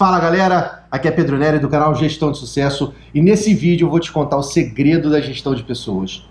Fala galera, aqui é Pedro Nery do canal Gestão de Sucesso e nesse vídeo eu vou te contar o segredo da gestão de pessoas.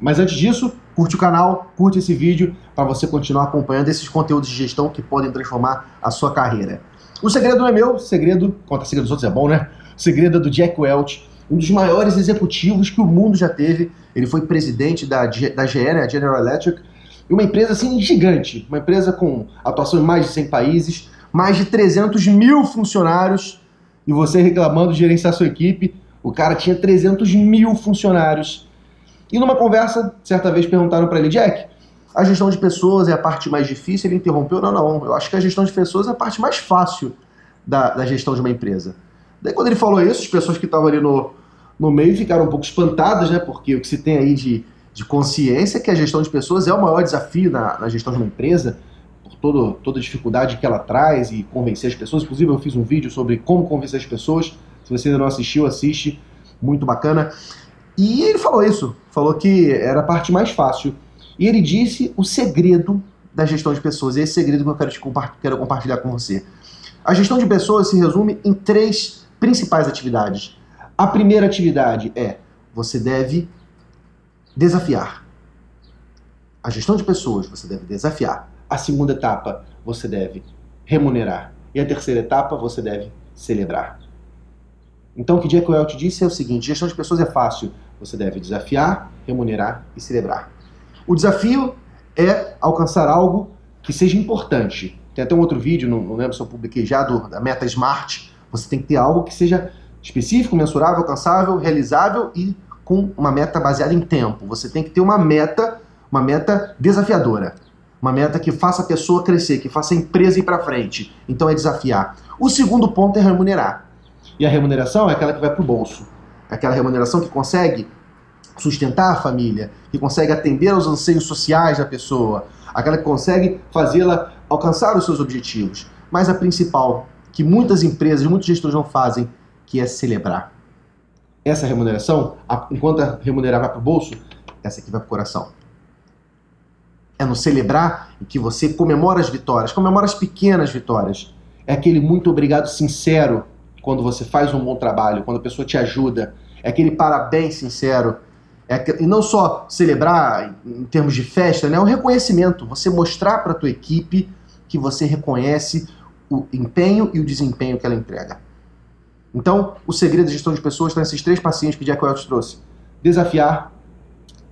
Mas antes disso, curte o canal, curte esse vídeo para você continuar acompanhando esses conteúdos de gestão que podem transformar a sua carreira. O segredo não é meu, segredo, conta segredo dos outros é bom, né? O segredo é do Jack Welch, um dos maiores executivos que o mundo já teve. Ele foi presidente da, da GE, né, General Electric, uma empresa assim gigante, uma empresa com atuação em mais de 100 países, mais de 300 mil funcionários, e você reclamando de gerenciar sua equipe, o cara tinha 300 mil funcionários. E numa conversa, certa vez perguntaram para ele, Jack, a gestão de pessoas é a parte mais difícil? Ele interrompeu, não, não, eu acho que a gestão de pessoas é a parte mais fácil da, da gestão de uma empresa. Daí quando ele falou isso, as pessoas que estavam ali no, no meio ficaram um pouco espantadas, né? Porque o que se tem aí de, de consciência é que a gestão de pessoas é o maior desafio na, na gestão de uma empresa todo, toda dificuldade que ela traz e convencer as pessoas. Inclusive, eu fiz um vídeo sobre como convencer as pessoas. Se você ainda não assistiu, assiste. Muito bacana. E ele falou isso. Falou que era a parte mais fácil. E ele disse o segredo da gestão de pessoas. E é esse segredo que eu quero, te quero compartilhar com você. A gestão de pessoas se resume em três principais atividades. A primeira atividade é você deve desafiar. A gestão de pessoas você deve desafiar. A segunda etapa você deve remunerar. E a terceira etapa você deve celebrar. Então o que Jack Welch disse é o seguinte: gestão de pessoas é fácil. Você deve desafiar, remunerar e celebrar. O desafio é alcançar algo que seja importante. Tem até um outro vídeo, não, não lembro se eu publiquei já, do, da meta SMART. Você tem que ter algo que seja específico, mensurável, alcançável, realizável e com uma meta baseada em tempo. Você tem que ter uma meta, uma meta desafiadora. Uma meta que faça a pessoa crescer, que faça a empresa ir para frente. Então é desafiar. O segundo ponto é remunerar. E a remuneração é aquela que vai para o bolso. É aquela remuneração que consegue sustentar a família, que consegue atender aos anseios sociais da pessoa, aquela que consegue fazê-la alcançar os seus objetivos. Mas a principal, que muitas empresas, muitos gestores não fazem, que é celebrar. Essa remuneração, enquanto a remunerar vai para o bolso, essa aqui vai para o coração é no celebrar que você comemora as vitórias, comemora as pequenas vitórias. É aquele muito obrigado sincero quando você faz um bom trabalho, quando a pessoa te ajuda. É aquele parabéns sincero. É, e não só celebrar em termos de festa, né? É um reconhecimento. Você mostrar para a tua equipe que você reconhece o empenho e o desempenho que ela entrega. Então, o segredo da gestão de pessoas está nesses três passinhos que Jack Welch trouxe. Desafiar,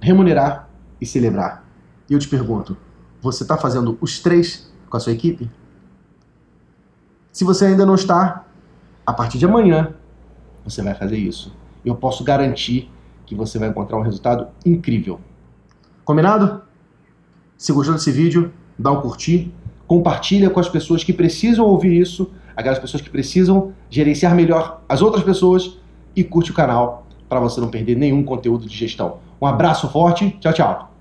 remunerar e celebrar. E eu te pergunto, você está fazendo os três com a sua equipe? Se você ainda não está, a partir de amanhã você vai fazer isso. Eu posso garantir que você vai encontrar um resultado incrível. Combinado? Se gostou desse vídeo, dá um curtir, compartilha com as pessoas que precisam ouvir isso, aquelas pessoas que precisam gerenciar melhor as outras pessoas e curte o canal para você não perder nenhum conteúdo de gestão. Um abraço forte, tchau, tchau.